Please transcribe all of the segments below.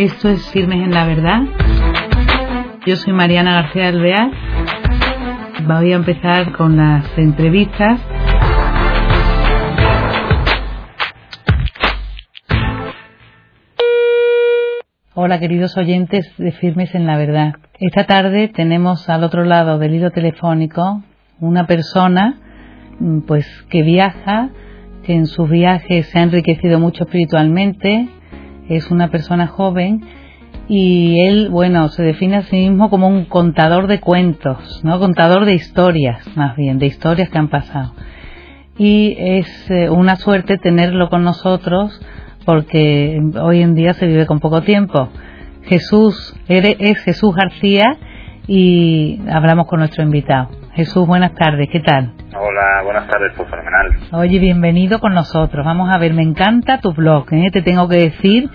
Esto es Firmes en la Verdad. Yo soy Mariana García Alvear. Voy a empezar con las entrevistas. Hola queridos oyentes de Firmes en la Verdad. Esta tarde tenemos al otro lado del hilo telefónico una persona mm, pues que viaja, que en sus viajes se ha enriquecido mucho espiritualmente, es una persona joven y él, bueno, se define a sí mismo como un contador de cuentos, ¿no? Contador de historias, más bien, de historias que han pasado. Y es eh, una suerte tenerlo con nosotros porque hoy en día se vive con poco tiempo. Jesús, es Jesús García y hablamos con nuestro invitado. Jesús, buenas tardes, ¿qué tal? Hola, buenas tardes, pues fenomenal. Oye, bienvenido con nosotros. Vamos a ver, me encanta tu blog, ¿eh? te tengo que decir,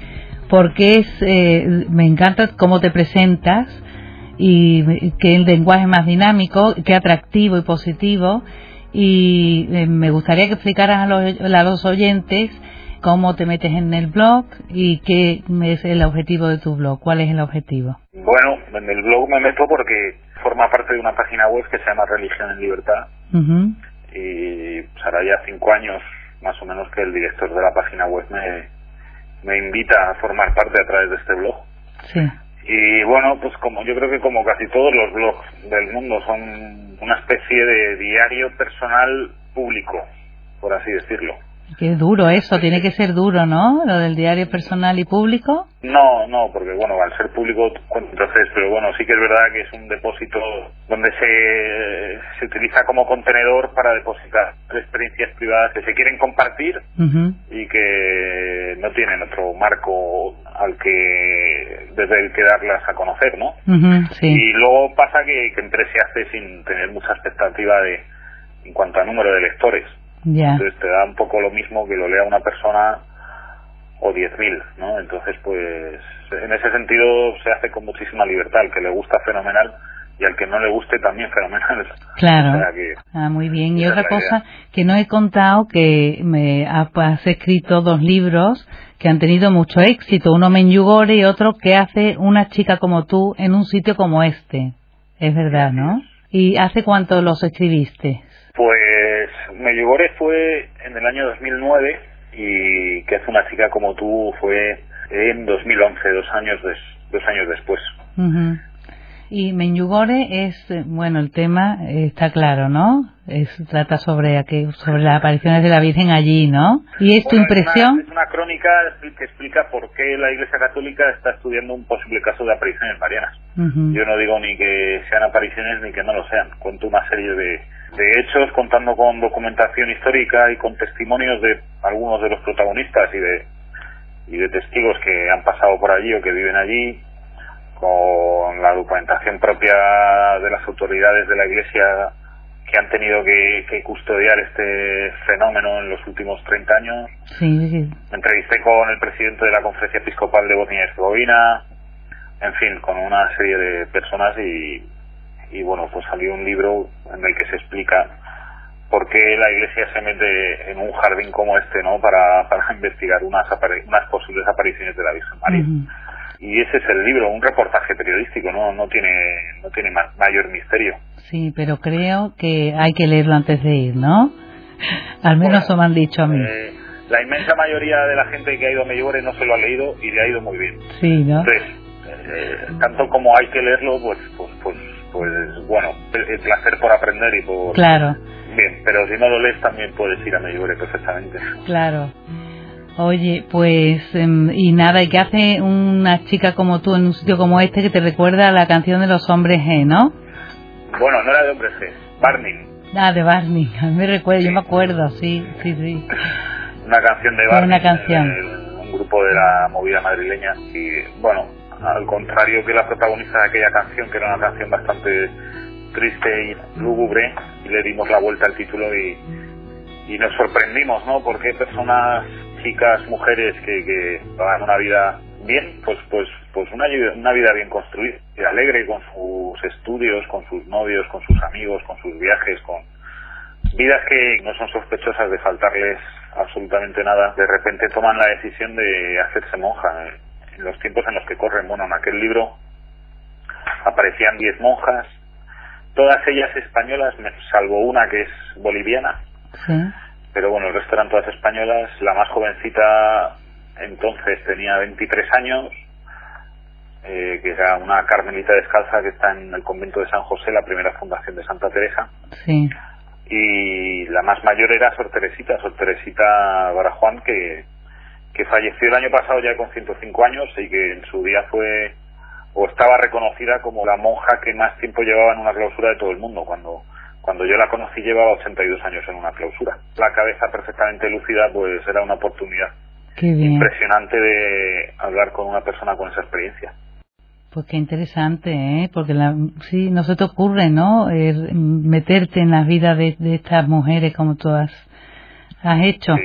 porque es, eh, me encanta cómo te presentas y que el lenguaje más dinámico, qué atractivo y positivo. Y eh, me gustaría que explicaras a los, a los oyentes cómo te metes en el blog y qué es el objetivo de tu blog. ¿Cuál es el objetivo? Bueno, en el blog me meto porque forma parte de una página web que se llama Religión en Libertad. Y pues, hará ya cinco años más o menos que el director de la página web me, me invita a formar parte a través de este blog. Sí. Y bueno, pues como yo creo que como casi todos los blogs del mundo son una especie de diario personal público, por así decirlo. Qué duro eso, tiene que ser duro, ¿no? Lo del diario personal y público. No, no, porque bueno, al ser público, entonces, pero bueno, sí que es verdad que es un depósito donde se, se utiliza como contenedor para depositar experiencias privadas que se quieren compartir y que no tienen otro marco al que desde el que darlas a conocer, ¿no? sí. Y luego pasa que, que entre se hace sin tener mucha expectativa de en cuanto a número de lectores. Entonces te da un poco lo mismo que lo lea una persona o 10.000, ¿no? Entonces, pues, en ese sentido se hace con muchísima libertad. Al que le gusta, fenomenal. Y al que no le guste, también fenomenal. Claro. ah, muy bien. Y otra cosa que no he contado, que me has escrito dos libros que han tenido mucho éxito. Uno Menyugore y otro que hace una chica como tú en un sitio como este. Es verdad, ¿no? ¿Y hace cuánto los escribiste? Pues Medjugorje fue en el año 2009 y que hace una chica como tú fue en 2011, dos años, dos años después. Y Menyugore es, bueno, el tema está claro, ¿no? Es, trata sobre, sobre las apariciones de la Virgen allí, ¿no? ¿Y es tu impresión? Es una, crónica que explica por qué la Iglesia Católica está estudiando un posible caso de apariciones marianas. Yo no digo ni que sean apariciones ni que no lo sean. Cuento una serie de, de hechos contando con documentación histórica y con testimonios de algunos de los protagonistas y de, y de testigos que han pasado por allí o que viven allí con la documentación propia de las autoridades de la Iglesia que han tenido que, custodiar este fenómeno en los últimos 30 años. Sí, sí. Me entrevisté con el presidente de la Conferencia Episcopal de Bosnia y Herzegovina, en fin, con una serie de personas y, y bueno, pues salió un libro en el que se explica por qué la Iglesia se mete en un jardín como este, ¿no? Para, para investigar unas, unas posibles apariciones de la Virgen María y ese es el libro, un reportaje periodístico, no no tiene no tiene mayor misterio. Sí, pero creo que hay que leerlo antes de ir, ¿no? Al menos eso me han dicho a mí. Eh, la inmensa mayoría de la gente que ha ido a Medjugorje no se lo ha leído y le ha ido muy bien. Sí, ¿no? Entonces, eh, tanto como hay que leerlo, pues pues pues pues bueno, el placer por aprender y por Claro. Bien, pero si no lo lees también puedes ir a Medjugorje perfectamente. Claro. Oye, pues, em, y nada, ¿y qué hace una chica como tú en un sitio como este que te recuerda a la canción de los hombres G, no? Bueno, no era de hombres G, Barney. Ah, de Barney, a mí me recuerda, yo me acuerdo, sí, sí, sí. Una canción de Barney. Una canción. un grupo de la movida madrileña y, bueno, al contrario que la protagonista de aquella canción, que era una canción bastante triste y lúgubre, y le dimos la vuelta al título y, y nos sorprendimos, ¿no? Porque personas chicas, mujeres que, que hagan una vida bien, pues pues pues una, vida bien construida, alegre con sus estudios, con sus novios, con sus amigos, con sus viajes, con vidas que no son sospechosas de faltarles absolutamente nada. De repente toman la decisión de hacerse monja en los tiempos en los que corren. Bueno, en aquel libro aparecían diez monjas, todas ellas españolas, salvo una que es boliviana. Pero bueno, el resto eran todas españolas. La más jovencita entonces tenía 23 años, eh, que era una carmelita descalza que está en el convento de San José, la primera fundación de Santa Teresa. Sí. Y la más mayor era Sor Teresita, Sor Teresita Barajuan, que, que falleció el año pasado ya con 105 años y que en su día fue o estaba reconocida como la monja que más tiempo llevaba en una clausura de todo el mundo. Cuando, cuando yo la conocí llevaba 82 años en una clausura. La cabeza perfectamente lúcida pues era una oportunidad impresionante de hablar con una persona con esa experiencia. Pues qué interesante, ¿eh? Porque la, sí, no se te ocurre, ¿no? meterte en la vida de, estas mujeres como tú has, hecho.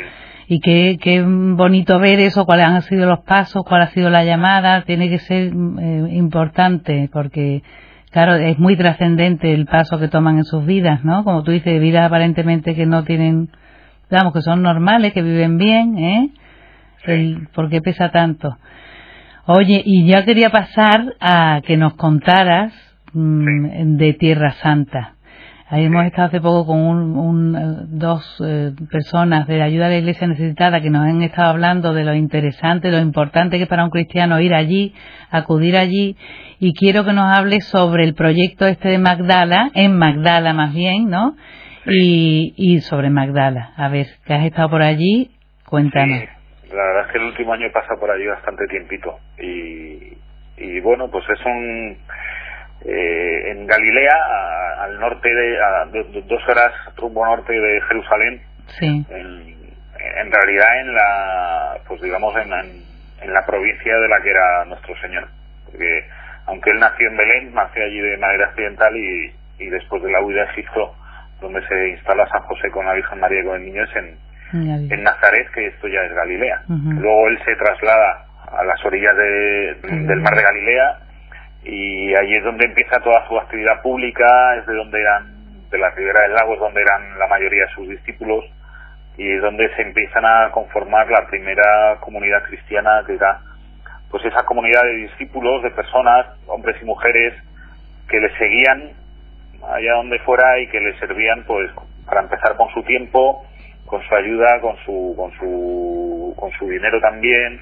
Y qué, qué bonito ver eso, cuáles han sido los pasos, cuál ha sido la llamada. Tiene que ser eh, importante porque, claro, es muy trascendente el paso que toman en sus vidas, ¿no? Como tú dices, vidas aparentemente que no tienen, digamos, que son normales, que viven bien, ¿eh? El, ¿Por qué pesa tanto? Oye, y ya quería pasar a que nos contaras mm, de Tierra Santa. Ahí hemos estado hace poco con un, eh, dos eh, personas de la ayuda de la Iglesia necesitada que nos han estado hablando de lo interesante, lo importante que es para un cristiano ir allí, acudir allí, y quiero que nos hables sobre el proyecto este de Magdala, en Magdala más bien, ¿no? Y, y sobre Magdala. A ver, que has estado por allí, cuéntanos. La verdad es que el último año he pasado por allí bastante tiempito y, y bueno, pues es un... Eh, en Galilea, al norte de, a dos horas rumbo norte de Jerusalén, sí. en, realidad en la, pues digamos en, en, la provincia de la que era nuestro Señor, porque aunque él nació en Belén, nació allí de manera accidental y, y después de la huida a Egipto, donde se instala San José con la Virgen María y con el niño es en, en Nazaret, que esto ya es Galilea. Luego él se traslada a las orillas del mar de Galilea y allí es donde empieza toda su actividad pública, es de donde eran, de la ribera del lago es donde eran la mayoría de sus discípulos y es donde se empiezan a conformar la primera comunidad cristiana que era pues esa comunidad de discípulos, de personas, hombres y mujeres que le seguían allá donde fuera y que le servían pues para empezar con su tiempo con su ayuda, con su, con su, con su dinero también,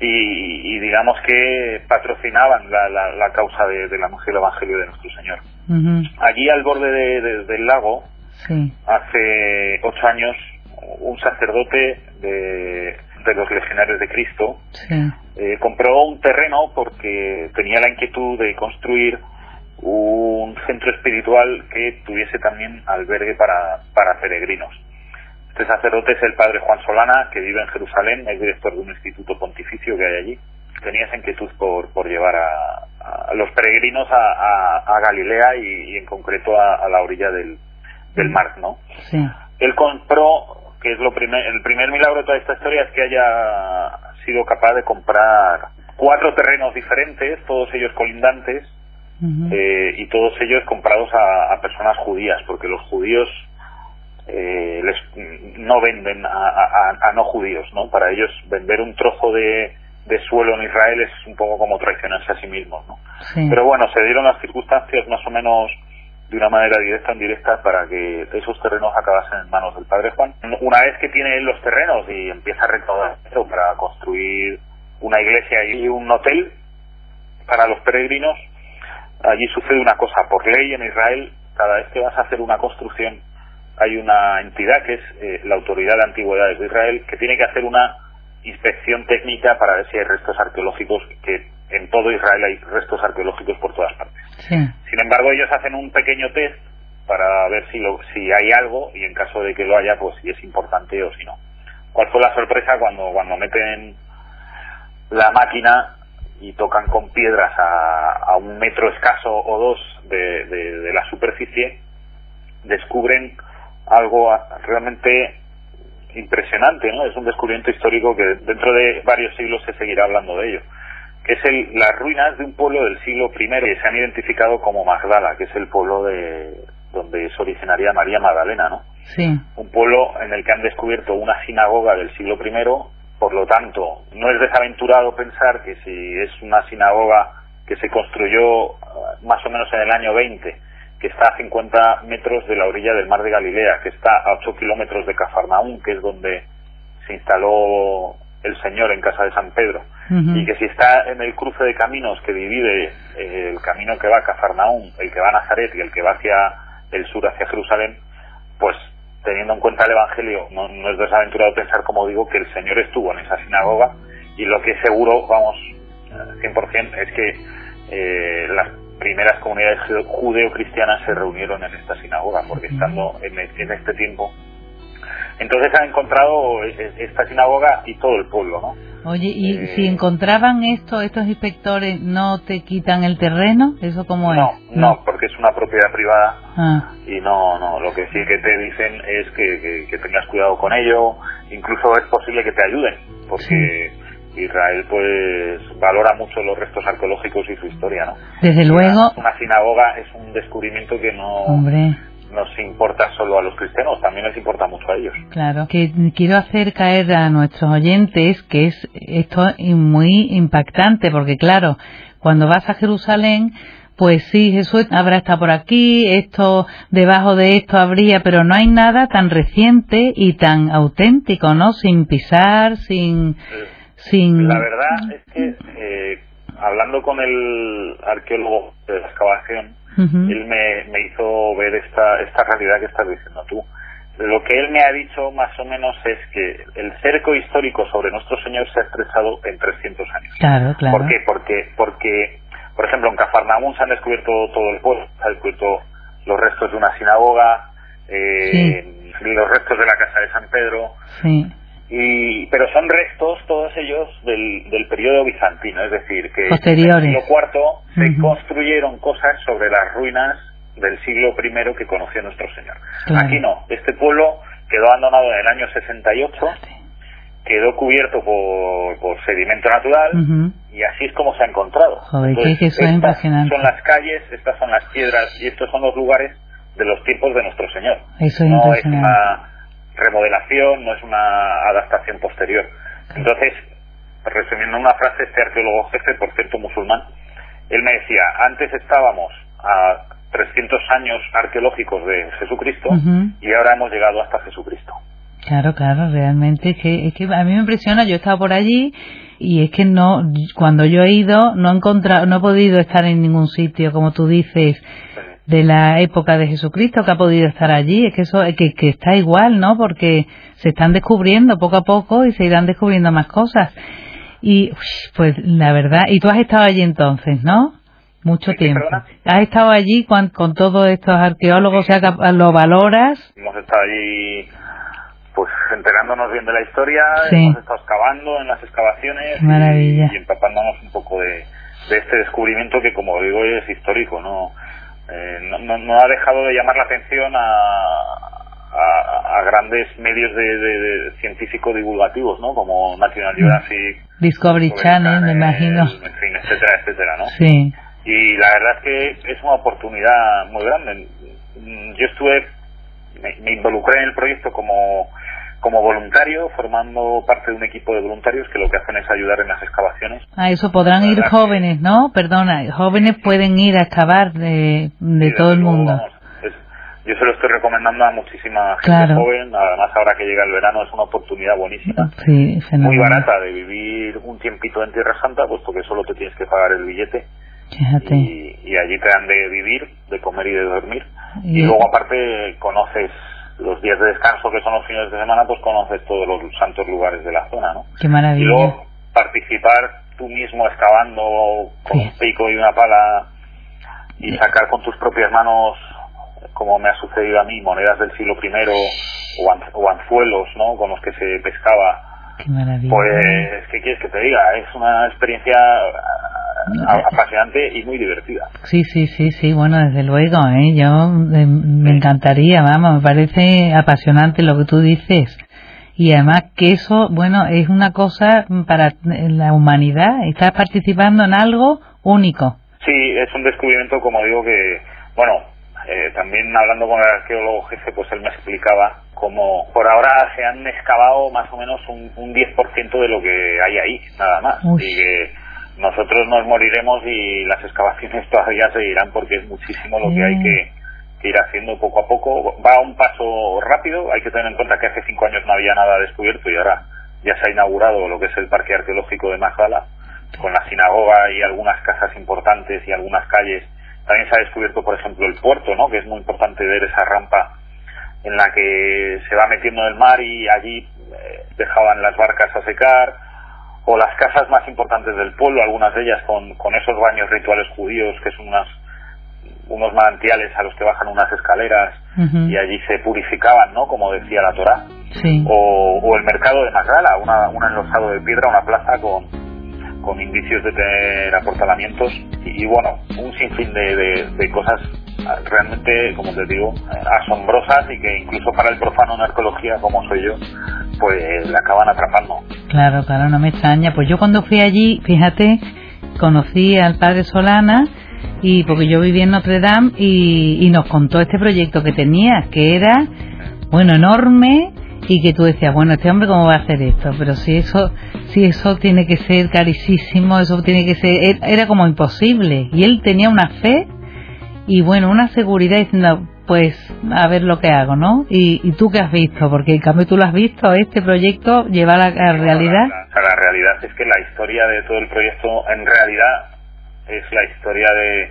y, digamos que patrocinaban la, la, causa de, del Evangelio de nuestro Señor. Allí al borde del lago, hace ocho años, un sacerdote de, de los legionarios de Cristo eh, compró un terreno porque tenía la inquietud de construir un centro espiritual que tuviese también albergue para, para peregrinos. Este sacerdote es el padre Juan Solana, que vive en Jerusalén, es director de un instituto pontificio que hay allí. Tenía esa inquietud por, por llevar a, los peregrinos a, Galilea y, en concreto a, la orilla del, del mar, ¿no? Sí. Él compró, que es lo primer, el primer milagro de toda esta historia, es que haya sido capaz de comprar cuatro terrenos diferentes, todos ellos colindantes, eh, y todos ellos comprados a, personas judías, porque los judíos eh, les, no venden a, no judíos, ¿no? Para ellos vender un trozo de, suelo en Israel es un poco como traicionarse a sí mismos, ¿no? Pero bueno, se dieron las circunstancias más o menos de una manera directa o indirecta para que esos terrenos acabasen en manos del padre Juan. Una vez que tiene él los terrenos y empieza a recaudar para construir una iglesia y un hotel para los peregrinos, allí sucede una cosa. Por ley en Israel, cada vez que vas a hacer una construcción hay una entidad que es eh, la Autoridad de Antigüedades de Israel que tiene que hacer una inspección técnica para ver si hay restos arqueológicos, que en todo Israel hay restos arqueológicos por todas partes. Sin embargo, ellos hacen un pequeño test para ver si, lo, si hay algo y en caso de que lo haya, pues si es importante o si no. ¿Cuál fue la sorpresa cuando, cuando meten la máquina y tocan con piedras a, a un metro escaso o dos de, de la superficie? Descubren algo realmente impresionante, ¿no? Es un descubrimiento histórico que dentro de varios siglos se seguirá hablando de ello. Que es el, las ruinas de un pueblo del siglo I que se han identificado como Magdala, que es el pueblo de donde es originaria María Magdalena, ¿no? Sí. Un pueblo en el que han descubierto una sinagoga del siglo I, Por lo tanto, no es desaventurado pensar que si es una sinagoga que se construyó ah, más o menos en el año 20, que está a 50 metros de la orilla del mar de Galilea, que está a 8 kilómetros de Cafarnaún, que es donde se instaló el Señor en casa de San Pedro, y que si está en el cruce de caminos que divide eh, el camino que va a Cafarnaún, el que va a Nazaret y el que va hacia el sur, hacia Jerusalén, pues teniendo en cuenta el Evangelio, no, es desaventurado pensar, como digo, que el Señor estuvo en esa sinagoga y lo que es seguro, vamos, 100% es que eh, las primeras comunidades judeo-cristianas se reunieron en esta sinagoga, porque estando en, en este tiempo entonces han encontrado esta sinagoga y todo el pueblo, ¿no? Oye, ¿y eh, si encontraban esto, estos inspectores no te quitan el terreno? ¿Eso cómo no, es? No, porque es una propiedad privada ah. y no, no, lo que sí que te dicen es que, tengas cuidado con ello, incluso es posible que te ayuden, porque Israel pues valora mucho los restos arqueológicos y su historia, ¿no? Desde luego. Una, sinagoga es un descubrimiento que no... Hombre nos importa solo a los cristianos, también les importa mucho a ellos. Claro, que quiero hacer caer a nuestros oyentes que es esto es muy impactante, porque claro, cuando vas a Jerusalén, pues sí, Jesús habrá estado por aquí, esto, debajo de esto habría, pero no hay nada tan reciente y tan auténtico, ¿no? Sin pisar, sin... sin... La verdad es que, eh, hablando con el arqueólogo de la excavación, él me, me, hizo ver esta, esta realidad que estás diciendo tú. Lo que él me ha dicho más o menos es que el cerco histórico sobre nuestro Señor se ha estrechado en 300 años. Claro, claro. ¿Por qué? Porque, porque por ejemplo, en Cafarnaúm se han descubierto todo el pueblo, se han descubierto los restos de una sinagoga, eh, los restos de la casa de San Pedro, sí y pero son restos todos ellos del, del periodo bizantino, es decir, que Posteriores. en el siglo IV se construyeron cosas sobre las ruinas del siglo I que conoció nuestro Señor. Aquí no, este pueblo quedó abandonado en el año 68, quedó cubierto por, por sedimento natural y así es como se ha encontrado. Joder, estas son las calles, estas son las piedras y estos son los lugares de los tiempos de nuestro Señor. Eso es no es una remodelación, no es una adaptación posterior. Entonces, resumiendo una frase, este arqueólogo jefe, por cierto musulmán, él me decía, antes estábamos a 300 años arqueológicos de Jesucristo y ahora hemos llegado hasta Jesucristo. Claro, claro, realmente es que, es que a mí me impresiona, yo he estado por allí y es que no, cuando yo he ido no he encontrado, no he podido estar en ningún sitio, como tú dices, de la época de Jesucristo que ha podido estar allí. Es que eso que, que está igual, ¿no? Porque se están descubriendo poco a poco y se irán descubriendo más cosas. Y pues la verdad, y tú has estado allí entonces, ¿no? Mucho tiempo. ¿Has estado allí con, con todos estos arqueólogos? O sea, ¿lo valoras? Hemos estado allí pues enterándonos bien de la historia, hemos estado excavando en las excavaciones Y, empapándonos un poco de, de este descubrimiento que como digo es histórico, ¿no? Eh, no, ha dejado de llamar la atención a, a, grandes medios de, de, científicos divulgativos, ¿no? Como National Geographic, Discovery Channel, me imagino, en fin, etcétera, etcétera, ¿no? Sí. Y la verdad es que es una oportunidad muy grande. Yo estuve, me involucré en el proyecto como como voluntario, formando parte de un equipo de voluntarios que lo que hacen es ayudar en las excavaciones. Ah, eso podrán ir jóvenes, ¿no? Perdona, jóvenes pueden ir a excavar de, de todo el mundo. yo se lo estoy recomendando a muchísima gente joven, además ahora que llega el verano es una oportunidad buenísima, sí, muy barata de vivir un tiempito en Tierra Santa, puesto que solo te tienes que pagar el billete. Fíjate. Y, allí te dan de vivir, de comer y de dormir. y luego aparte conoces los días de descanso que son los fines de semana, pues conoces todos los santos lugares de la zona, ¿no? Qué maravilla. Y luego participar tú mismo excavando con un pico y una pala y sacar con tus propias manos, como me ha sucedido a mí, monedas del siglo I o, anzuelos, ¿no? Con los que se pescaba. Qué maravilla. Pues, ¿qué quieres que te diga? Es una experiencia apasionante y muy divertida. Sí, sí, sí, sí, bueno, desde luego, ¿eh? yo eh, me encantaría, vamos, me parece apasionante lo que tú dices. Y además que eso, bueno, es una cosa para la humanidad, estás participando en algo único. Sí, es un descubrimiento, como digo, que, bueno, eh, también hablando con el arqueólogo jefe, pues él me explicaba como por ahora se han excavado más o menos un, un 10% de lo que hay ahí, nada más. Y que nosotros nos moriremos y las excavaciones todavía seguirán porque es muchísimo lo que hay que, ir haciendo poco a poco. Va a un paso rápido, hay que tener en cuenta que hace cinco años no había nada descubierto y ahora ya se ha inaugurado lo que es el Parque Arqueológico de Majala, con la sinagoga y algunas casas importantes y algunas calles. También se ha descubierto, por ejemplo, el puerto, ¿no? que es muy importante ver esa rampa en la que se va metiendo el mar y allí eh, dejaban las barcas a secar, o las casas más importantes del pueblo, algunas de ellas con, con esos baños rituales judíos, que son unas, unos manantiales a los que bajan unas escaleras y allí se purificaban, ¿no? Como decía la Torá. O, o, el mercado de Magdala, una, un enlosado de piedra, una plaza con, con indicios de tener aportalamientos y, bueno, un sinfín de, de, cosas realmente, como te digo, asombrosas y que incluso para el profano en arqueología como soy yo, pues le acaban atrapando. Claro, claro, no me extraña. Pues yo cuando fui allí, fíjate, conocí al padre Solana y porque yo vivía en Notre Dame y nos contó este proyecto que tenía, que era, bueno, enorme y que tú decías, bueno, este hombre cómo va a hacer esto, pero si eso, si eso tiene que ser carísimo, eso tiene que ser, era como imposible. Y él tenía una fe y bueno, una seguridad diciendo, pues a ver lo que hago, ¿no? Y, y tú qué has visto, porque en cambio tú lo has visto, este proyecto lleva a la, realidad. La, la, realidad es que la historia de todo el proyecto en realidad es la historia de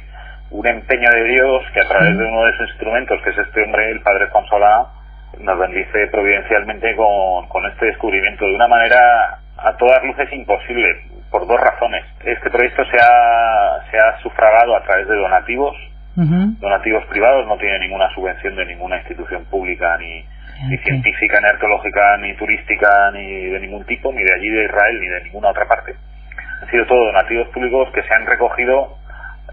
un empeño de Dios que a través de uno de sus instrumentos, que es este hombre, el Padre Solá, nos bendice providencialmente con, con este descubrimiento de una manera a todas luces imposible, por dos razones. Este proyecto se ha, se ha sufragado a través de donativos, donativos privados, no tiene ninguna subvención de ninguna institución pública, ni, ni científica, ni arqueológica, ni turística, ni de ningún tipo, ni de allí de Israel, ni de ninguna otra parte. Han sido todos donativos públicos que se han recogido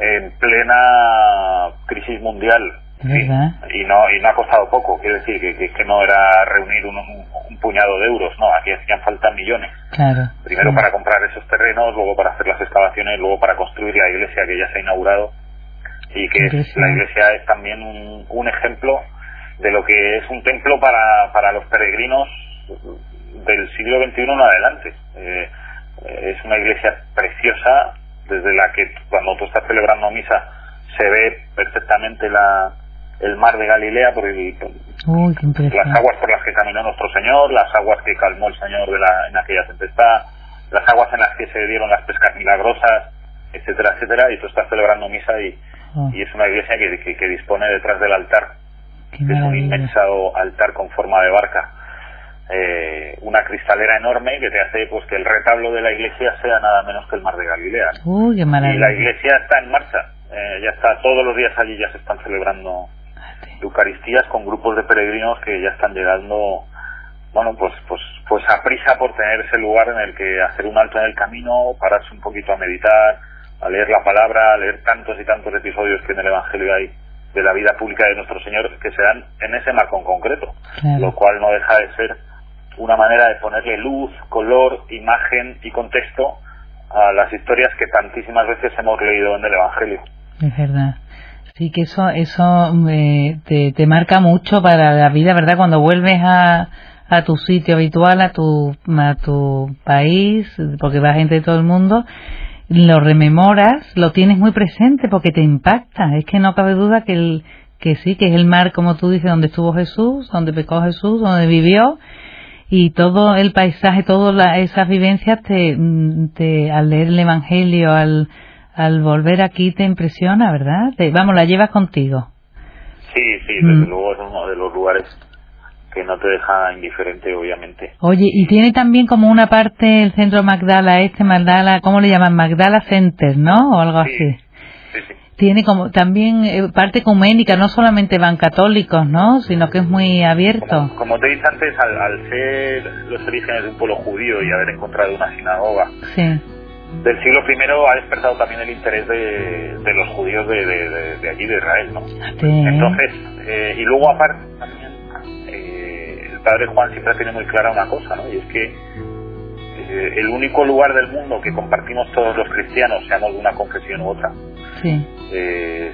en plena crisis mundial y no y no ha costado poco, quiero decir que, que, no era reunir un, un, puñado de euros, no, aquí hacían falta millones. Primero para comprar esos terrenos, luego para hacer las excavaciones, luego para construir la iglesia que ya se ha inaugurado y que la iglesia es también un, un ejemplo de lo que es un templo para, para los peregrinos del siglo XXI en adelante. Eh, es una iglesia preciosa desde la que cuando tú estás celebrando misa se ve perfectamente la, el mar de Galilea por las aguas por las que caminó nuestro Señor, las aguas que calmó el Señor de la, en aquella tempestad, las aguas en las que se dieron las pescas milagrosas, etcétera, etcétera, y tú estás celebrando misa y, oh. y es una iglesia que, que, dispone detrás del altar, que es un inmenso altar con forma de barca, eh, una cristalera enorme que te hace pues que el retablo de la iglesia sea nada menos que el mar de Galilea. y la iglesia está en marcha, eh, ya está, todos los días allí ya se están celebrando Eucaristías con grupos de peregrinos que ya están llegando, bueno, pues, pues, pues a prisa por tener ese lugar en el que hacer un alto en el camino, pararse un poquito a meditar, a leer la palabra, a leer tantos y tantos episodios que en el Evangelio hay de la vida pública de nuestro Señor que se dan en ese marco en concreto, lo cual no deja de ser una manera de ponerle luz, color, imagen y contexto a las historias que tantísimas veces hemos leído en el Evangelio. Es verdad. Sí, que eso, eso eh, te, marca mucho para la vida, ¿verdad? Cuando vuelves a, a tu sitio habitual, a tu, a tu país, porque va gente de todo el mundo, lo rememoras, lo tienes muy presente porque te impacta. Es que no cabe duda que, el, que sí, que es el mar, como tú dices, donde estuvo Jesús, donde pecó Jesús, donde vivió, y todo el paisaje, todas esas vivencias, te, te, al leer el Evangelio, al al volver aquí te impresiona, ¿verdad? vamos, la llevas contigo. Sí, sí, desde mm. luego es uno de los lugares que no te deja indiferente, obviamente. Oye, y tiene también como una parte el centro Magdala, este Magdala, ¿cómo le llaman? Magdala Center, ¿no? O algo así. Sí, sí. Tiene como también eh, parte ecuménica, no solamente van católicos, ¿no? Sino que es muy abierto. Como, te dije antes, al, al ser los orígenes de un pueblo judío y haber encontrado una sinagoga, sí del siglo I ha despertado también el interés de, de los judíos de, de, allí, de Israel, ¿no? Entonces, eh, y luego aparte también, eh, el padre Juan siempre tiene muy clara una cosa, ¿no? Y es que eh, el único lugar del mundo que compartimos todos los cristianos, seamos de una confesión u otra, sí.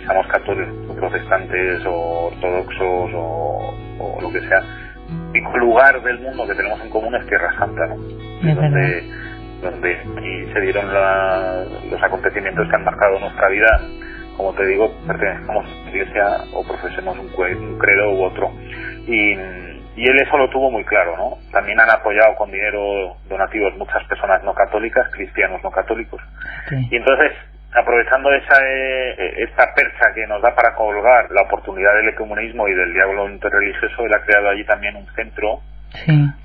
seamos católicos, protestantes o ortodoxos o, o lo que sea, único lugar del mundo que tenemos en común es Tierra Santa, ¿no? donde, donde se dieron los acontecimientos que han marcado nuestra vida. Como te digo, pertenecemos a una iglesia o profesemos un, un credo u otro. Y y él eso lo tuvo muy claro, ¿no? También han apoyado con dinero donativos muchas personas no católicas, cristianos no católicos. Y entonces, aprovechando esa eh, esta percha que nos da para colgar la oportunidad del ecumenismo y del diálogo interreligioso, él ha creado allí también un centro,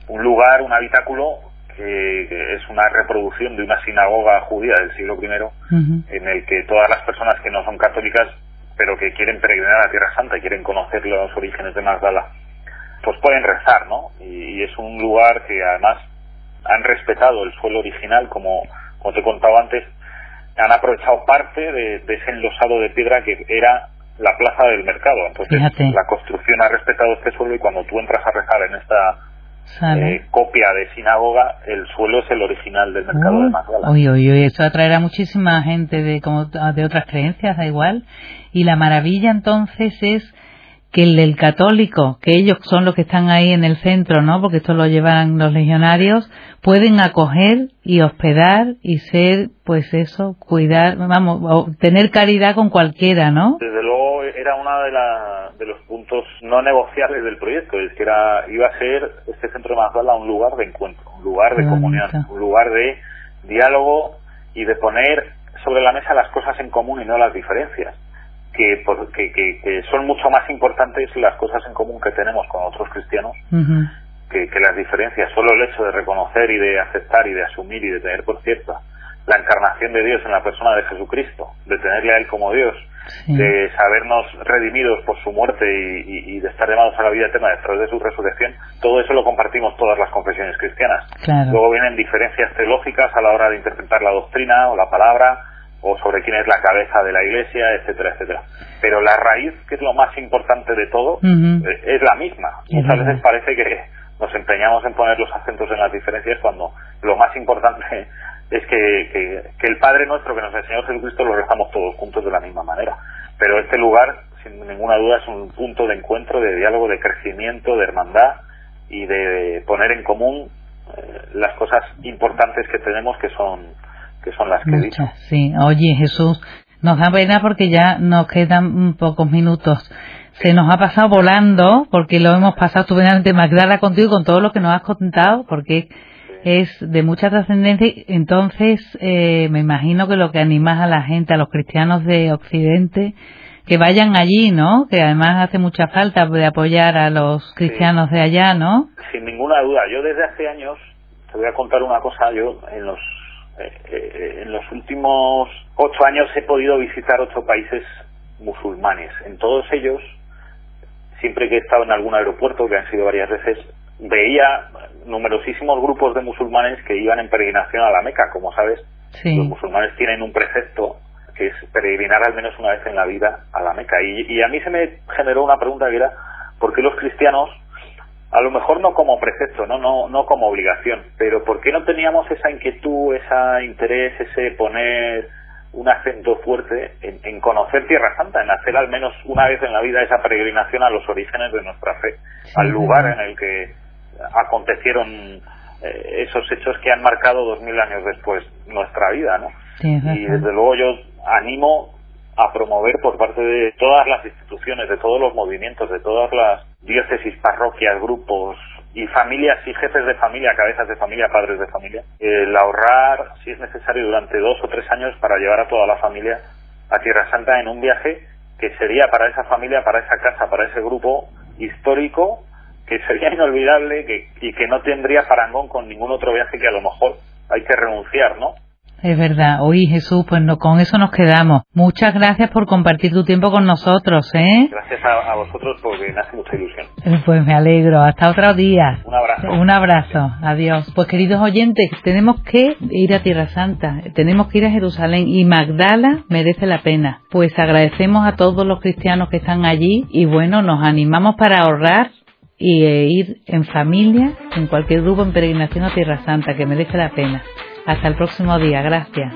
un lugar, un habitáculo que es una reproducción de una sinagoga judía del siglo I, en el que todas las personas que no son católicas, pero que quieren peregrinar a Tierra Santa y quieren conocer los orígenes de Magdala, pues pueden rezar, ¿no? Y, es un lugar que además han respetado el suelo original, como, como te he contado antes, han aprovechado parte de, ese enlosado de piedra que era la plaza del mercado. Entonces, la construcción ha respetado este suelo y cuando tú entras a rezar en esta eh, copia de sinagoga, el suelo es el original del mercado de Magdala. Uy, uy, uy, eso atraerá muchísima gente de, como, de otras creencias, da igual. Y la maravilla entonces es que el del católico, que ellos son los que están ahí en el centro, ¿no? Porque esto lo llevan los legionarios, pueden acoger y hospedar y ser, pues eso, cuidar, vamos, tener caridad con cualquiera, ¿no? Desde luego era uno de, de los puntos no negociables del proyecto, es que era, iba a ser este centro de Magdala un lugar de encuentro, un lugar de comunión, un lugar de diálogo y de poner sobre la mesa las cosas en común y no las diferencias que, que, son mucho más importantes las cosas en común que tenemos con otros cristianos que, las diferencias. Solo el hecho de reconocer y de aceptar y de asumir y de tener por cierta la encarnación de Dios en la persona de Jesucristo, de tenerle a Él como Dios, de sabernos redimidos por su muerte y, de estar llamados a la vida eterna después de su resurrección, todo eso lo compartimos todas las confesiones cristianas. Luego vienen diferencias teológicas a la hora de interpretar la doctrina o la palabra, o sobre quién es la cabeza de la iglesia, etcétera, etcétera. Pero la raíz, que es lo más importante de todo, eh, es la misma. Muchas veces parece que nos empeñamos en poner los acentos en las diferencias cuando lo más importante es que, que, el Padre nuestro que nos enseñó Jesucristo lo rezamos todos juntos de la misma manera. Pero este lugar, sin ninguna duda, es un punto de encuentro, de diálogo, de crecimiento, de hermandad y de poner en común eh, las cosas importantes que tenemos que son que son las que Muchas, Sí, oye Jesús, nos da pena porque ya nos quedan pocos minutos. Se nos ha pasado volando porque lo hemos pasado estupendamente Magdala contigo con todo lo que nos has contado porque es de mucha trascendencia. Entonces, eh, me imagino que lo que animas a la gente, a los cristianos de Occidente, que vayan allí, ¿no? Que además hace mucha falta de apoyar a los cristianos de allá, ¿no? Sin ninguna duda. Yo desde hace años, te voy a contar una cosa, yo en los eh, eh, en los últimos ocho años he podido visitar ocho países musulmanes. En todos ellos, siempre que he estado en algún aeropuerto, que han sido varias veces, veía numerosísimos grupos de musulmanes que iban en peregrinación a la Meca. Como sabes, los musulmanes tienen un precepto que es peregrinar al menos una vez en la vida a la Meca. Y, y a mí se me generó una pregunta que era, ¿por qué los cristianos a lo mejor no como precepto, ¿no? No, no como obligación, pero ¿por qué no teníamos esa inquietud, ese interés, ese poner un acento fuerte en, conocer Tierra Santa, en hacer al menos una vez en la vida esa peregrinación a los orígenes de nuestra fe, al lugar en el que acontecieron eh, esos hechos que han marcado dos mil años después nuestra vida, ¿no? y desde luego yo animo a promover por parte de todas las instituciones, de todos los movimientos, de todas las diócesis, parroquias, grupos y familias y jefes de familia, cabezas de familia, padres de familia, el ahorrar, si es necesario, durante dos o tres años para llevar a toda la familia a Tierra Santa en un viaje que sería para esa familia, para esa casa, para ese grupo histórico, que sería inolvidable que, y que no tendría parangón con ningún otro viaje que a lo mejor hay que renunciar, ¿no? Es verdad. Oye, Jesús, pues no, con eso nos quedamos. Muchas gracias por compartir tu tiempo con nosotros, ¿eh? Gracias a, vosotros porque me hace mucha ilusión. Eh, pues me alegro. Hasta otro día. Un abrazo. Un abrazo. Adiós. Pues queridos oyentes, tenemos que ir a Tierra Santa. Tenemos que ir a Jerusalén y Magdala merece la pena. Pues agradecemos a todos los cristianos que están allí y bueno, nos animamos para ahorrar y eh, ir en familia, en cualquier grupo en peregrinación a Tierra Santa, que merece la pena. Hasta el próximo día. Gracias.